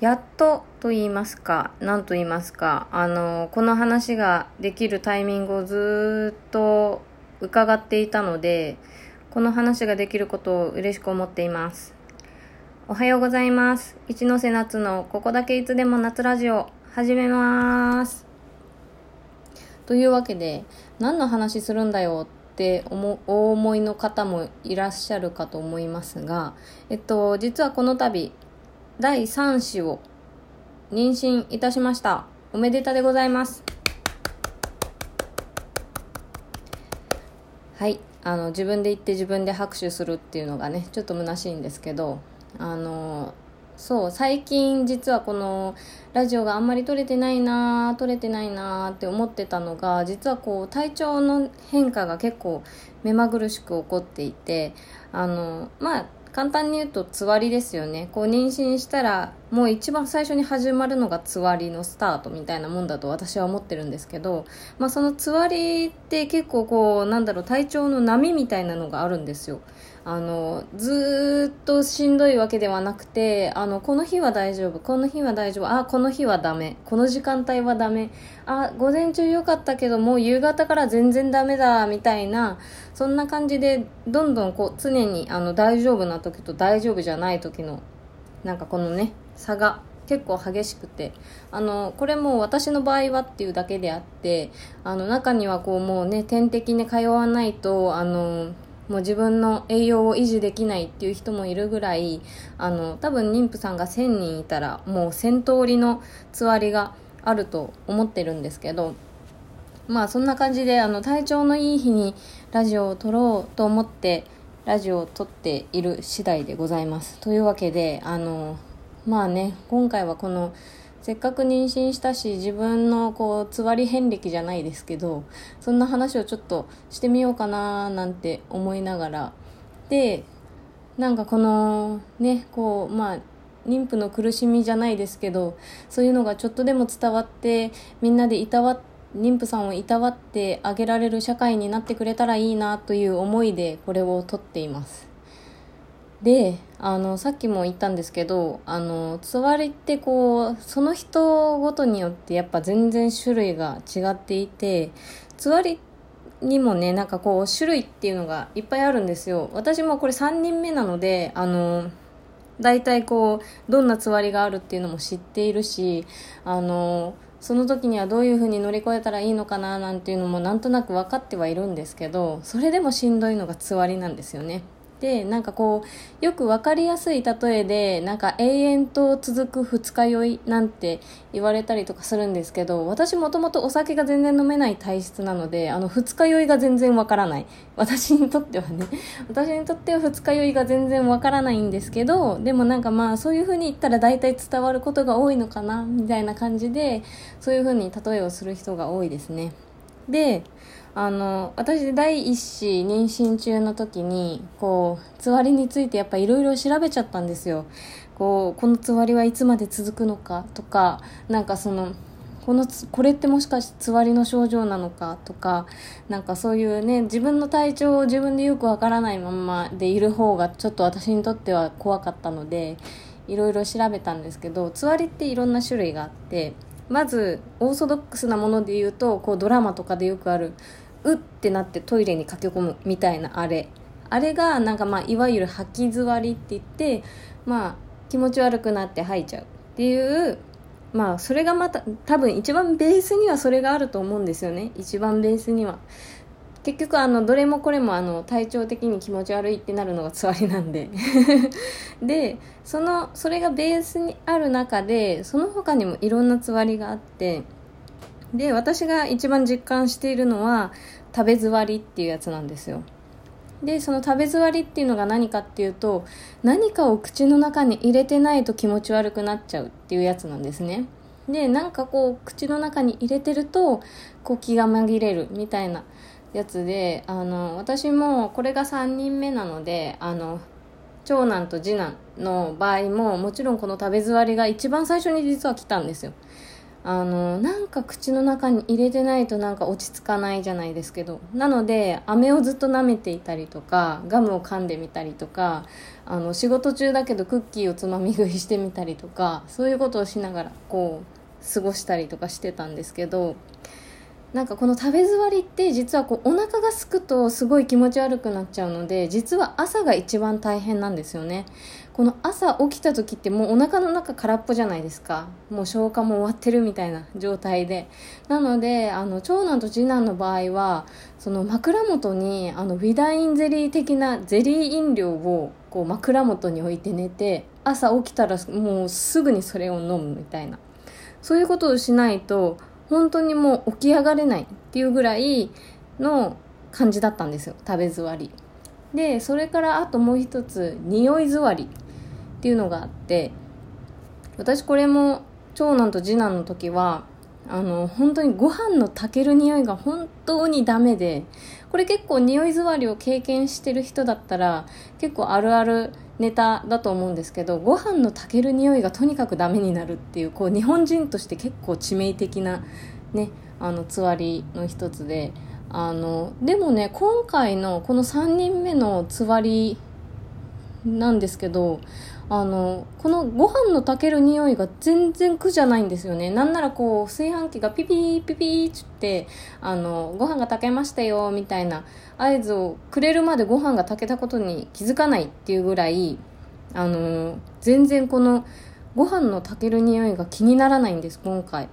やっとと言いますか、何と言いますか、あの、この話ができるタイミングをずっと伺っていたので、この話ができることを嬉しく思っています。おはようございます。一ノ瀬夏のここだけいつでも夏ラジオ、始めます。というわけで、何の話するんだよって思お思いの方もいらっしゃるかと思いますが、えっと、実はこの度、第3子を妊娠いたしました。おめでたでございます。はい。あの、自分で言って自分で拍手するっていうのがね、ちょっと虚しいんですけど、あの、そう、最近実はこのラジオがあんまり撮れてないな撮れてないなって思ってたのが、実はこう体調の変化が結構目まぐるしく起こっていて、あの、まあ、簡単に言うとつわりですよね。こう妊娠したらもう一番最初に始まるのがつわりのスタートみたいなもんだと私は思ってるんですけど、まあ、そのつわりって結構こうなんだろう体調の波みたいなのがあるんですよ。あのずっとしんどいわけではなくてあのこの日は大丈夫この日は大丈夫あこの日はダメこの時間帯はダメあ午前中良かったけどもう夕方から全然ダメだみたいなそんな感じでどんどんこう常にあの大丈夫な時と大丈夫じゃない時のなんかこのね差が結構激しくてあのこれも私の場合はっていうだけであってあの中にはこうもうね点滴に通わないとあのもう自分の栄養を維持できないっていう人もいるぐらいあの多分妊婦さんが1000人いたらもう1000通りのつわりがあると思ってるんですけどまあそんな感じであの体調のいい日にラジオを撮ろうと思ってラジオを撮っている次第でございます。というわけであのまあね今回はこのせっかく妊娠したし自分のこうつわり遍歴じゃないですけどそんな話をちょっとしてみようかななんて思いながら。でなんかこのねこうまあ妊婦の苦しみじゃないですけどそういうのがちょっとでも伝わってみんなでいたわ妊婦さんをいたわってあげられる社会になってくれたらいいなという思いでこれをとっています。であのさっきも言ったんですけどあのつわりってこうその人ごとによってやっぱ全然種類が違っていてつわりにもねなんかこう種類っていうのがいっぱいあるんですよ。私もこれ3人目なのであの大体こうどんなつわりがあるっていうのも知っているしあのその時にはどういうふうに乗り越えたらいいのかななんていうのもなんとなく分かってはいるんですけどそれでもしんどいのがつわりなんですよね。でなんかこうよく分かりやすい例えでなんか永遠と続く二日酔いなんて言われたりとかするんですけど私もともとお酒が全然飲めない体質なのであの二日酔いが全然わからない。私にとってはね。私にとっては二日酔いが全然わからないんですけどでもなんかまあそういう風に言ったら大体伝わることが多いのかなみたいな感じでそういう風に例えをする人が多いですね。であの私第一子妊娠中の時にこうつわりについてやっぱいろいろ調べちゃったんですよ。こうこのつわりはいつまで続くのかとかなんかそのこのこれってもしかしてつわりの症状なのかとかなんかそういうね自分の体調を自分でよくわからないままでいる方がちょっと私にとっては怖かったのでいろいろ調べたんですけどつわりっていろんな種類があってまずオーソドックスなもので言うとこうドラマとかでよくあるうってなってトイレに駆け込むみたいなあれ。あれがなんかまあいわゆる吐き座りって言ってまあ気持ち悪くなって吐いちゃうっていうまあそれがまた多分一番ベースにはそれがあると思うんですよね。一番ベースには。結局あのどれもこれもあの体調的に気持ち悪いってなるのがつわりなんで。でそのそれがベースにある中でその他にもいろんなつわりがあってで私が一番実感しているのは食べ座りっていうやつなんですよ。でその食べ座りっていうのが何かっていうと何かを口の中に入れてないと気持ち悪くなっちゃうっていうやつなんですね。でなんかこう口の中に入れてるとこう気が紛れるみたいなやつであの私もこれが3人目なのであの長男と次男の場合ももちろんこの食べ座りが一番最初に実は来たんですよ。あのなんか口の中に入れてないとなんか落ち着かないじゃないですけど。なので飴をずっと舐めていたりとかガムを噛んでみたりとかあの仕事中だけどクッキーをつまみ食いしてみたりとかそういうことをしながらこう過ごしたりとかしてたんですけど。なんかこの食べ座りって実はこうお腹がすくとすごい気持ち悪くなっちゃうので実は朝が一番大変なんですよね。この朝起きた時ってもうお腹の中空っぽじゃないですか。もう消化も終わってるみたいな状態で。なのであの長男と次男の場合はその枕元にあのウィダインゼリー的なゼリー飲料をこう枕元に置いて寝て朝起きたらもうすぐにそれを飲むみたいな。そういうことをしないと本当にもう起き上がれないっていうぐらいの感じだったんですよ。食べ座り。でそれからあともう一つ匂い座り。っていうのがあって私これも長男と次男の時はあの本当にご飯の炊ける匂いが本当にダメでこれ結構匂い座りを経験してる人だったら結構あるあるネタだと思うんですけどご飯の炊ける匂いがとにかくダメになるっていうこう日本人として結構致命的なねあのつわりの一つであのでもね今回のこの3人目のつわりなんですけどあのこのご飯の炊ける匂いが全然苦じゃないんですよね。なんならこう炊飯器がピピピピーっつってあのご飯が炊けましたよみたいな合図をくれるまでご飯が炊けたことに気づかないっていうぐらいあの全然このご飯の炊ける匂いが気にならないんです今回。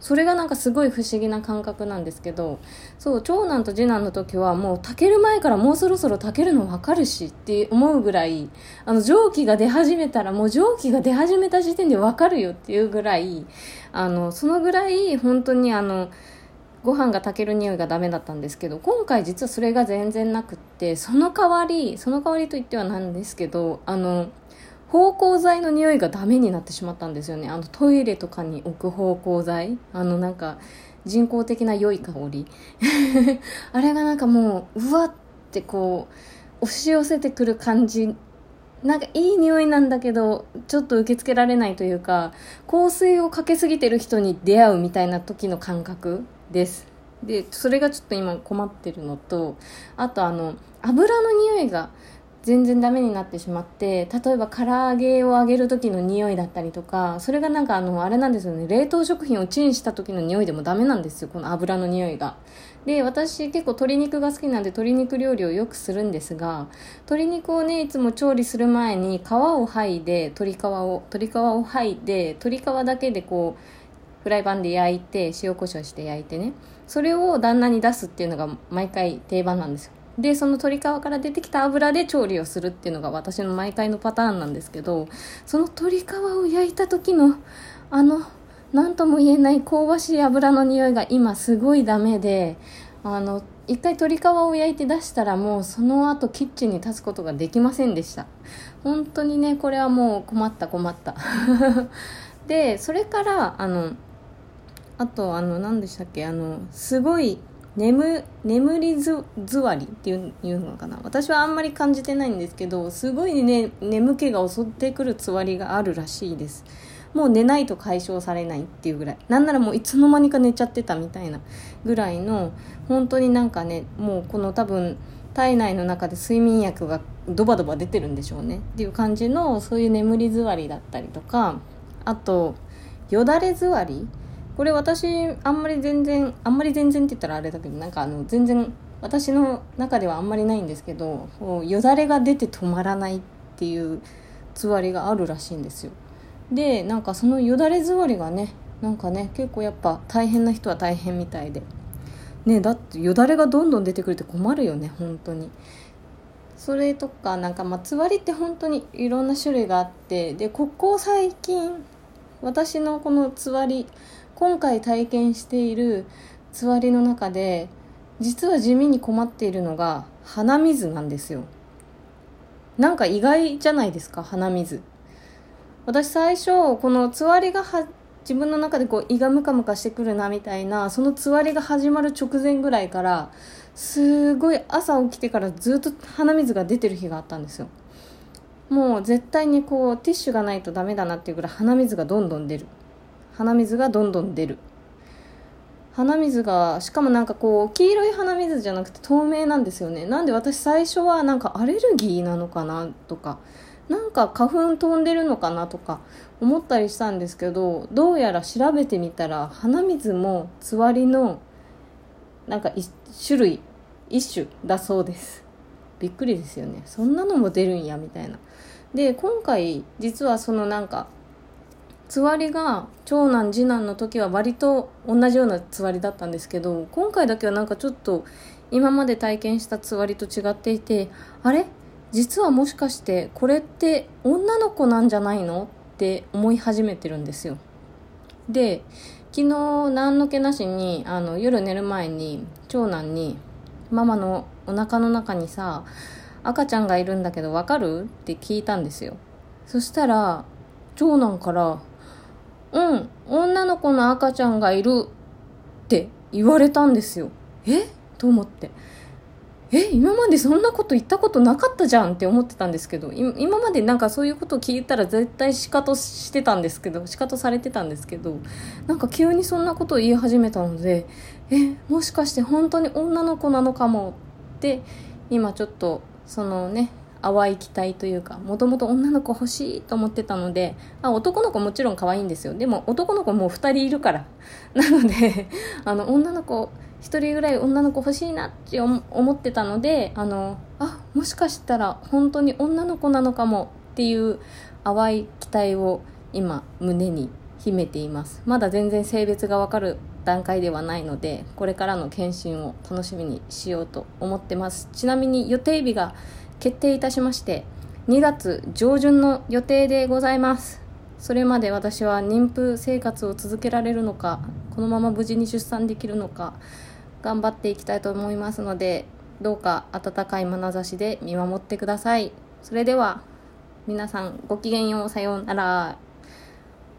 それがなんかすごい不思議な感覚なんですけどそう長男と次男の時はもう炊ける前からもうそろそろ炊けるの分かるしって思うぐらいあの蒸気が出始めたらもう蒸気が出始めた時点で分かるよっていうぐらいあのそのぐらい本当にあのご飯が炊ける匂いがダメだったんですけど今回実はそれが全然なくってその代わりその代わりといってはなんですけどあの芳香剤の匂いがダメになってしまったんですよね。あのトイレとかに置く芳香剤。あのなんか人工的な良い香り。あれがなんかもううわってこう押し寄せてくる感じ。なんかいい匂いなんだけどちょっと受け付けられないというか香水をかけすぎてる人に出会うみたいな時の感覚です。でそれがちょっと今困ってるのとあとあの油の匂いが全然ダメになってしまって例えば唐揚げを揚げる時の匂いだったりとかそれがなんかあのあれなんですよね。冷凍食品をチンした時の匂いでもダメなんですよ。この油の匂いが。で私結構鶏肉が好きなんで鶏肉料理をよくするんですが鶏肉をねいつも調理する前に皮を剥いで鶏皮を鶏皮を剥いで鶏皮だけでこうフライパンで焼いて塩コショウして焼いてね。それを旦那に出すっていうのが毎回定番なんですよ。でその鶏皮から出てきた油で調理をするっていうのが私の毎回のパターンなんですけどその鶏皮を焼いた時のあの何とも言えない香ばしい油の匂いが今すごいダメであの一回鶏皮を焼いて出したらもうその後キッチンに立つことができませんでした。本当にねこれはもう困った困った。でそれからあのあとあの何でしたっけあのすごい眠眠りず座りっていういうのかな。私はあんまり感じてないんですけどすごいね眠気が襲ってくるつわりがあるらしいです。もう寝ないと解消されないっていうぐらい。なんならもういつの間にか寝ちゃってたみたいなぐらいの本当になんかねもうこの多分体内の中で睡眠薬がドバドバ出てるんでしょうね。っていう感じのそういう眠り座りだったりとかあとよだれ座りこれ私あんまり全然あんまり全然って言ったらあれだけどなんかあの全然私の中ではあんまりないんですけどよだれが出て止まらないっていうつわりがあるらしいんですよ。でなんかそのよだれ座りがねなんかね結構やっぱ大変な人は大変みたいで。ねだってよだれがどんどん出てくるって困るよね本当に。それとかなんかまあつわりって本当にいろんな種類があってでここ最近私のこのつわり今回体験しているつわりの中で実は地味に困っているのが鼻水なんですよ。なんか意外じゃないですか鼻水。私最初このつわりが自分の中でこう胃がムカムカしてくるなみたいなそのつわりが始まる直前ぐらいからすごい朝起きてからずっと鼻水が出てる日があったんですよ。もう絶対にこうティッシュがないとダメだなっていうぐらい鼻水がどんどん出る。鼻水がどんどん出る。鼻水がしかもなんかこう黄色い鼻水じゃなくて透明なんですよね。なんで私最初はなんかアレルギーなのかなとかなんか花粉飛んでるのかなとか思ったりしたんですけどどうやら調べてみたら鼻水もつわりのなんか一種類一種だそうです。びっくりですよね。そんなのも出るんやみたいな。で今回実はそのなんかつわりが長男次男の時は割と同じようなつわりだったんですけど今回だけはなんかちょっと今まで体験したつわりと違っていてあれ？実はもしかしてこれって女の子なんじゃないの？って思い始めてるんですよ。で昨日何の気なしにあの夜寝る前に長男に「ママのお腹の中にさ赤ちゃんがいるんだけどわかる?」って聞いたんですよ。そしたら長男からうん女の子の赤ちゃんがいるって言われたんですよ。え？と思って。え？今までそんなこと言ったことなかったじゃんって思ってたんですけど今までなんかそういうことを聞いたら絶対シカトしてたんですけどシカトされてたんですけどなんか急にそんなことを言い始めたのでえ？もしかして本当に女の子なのかもって今ちょっとそのね淡い期待というかもともと女の子欲しいと思ってたのであ男の子もちろん可愛いんですよ。でも男の子もう2人いるから。なのであの女の子1人ぐらい女の子欲しいなって思ってたのであのあもしかしたら本当に女の子なのかもっていう淡い期待を今胸に秘めています。まだ全然性別がわかる段階ではないのでこれからの検診を楽しみにしようと思ってます。ちなみに予定日が決定いたしまして2月上旬の予定でございます。それまで私は妊婦生活を続けられるのかこのまま無事に出産できるのか頑張っていきたいと思いますのでどうか温かい眼差しで見守ってください。それでは皆さんごきげんようさようなら。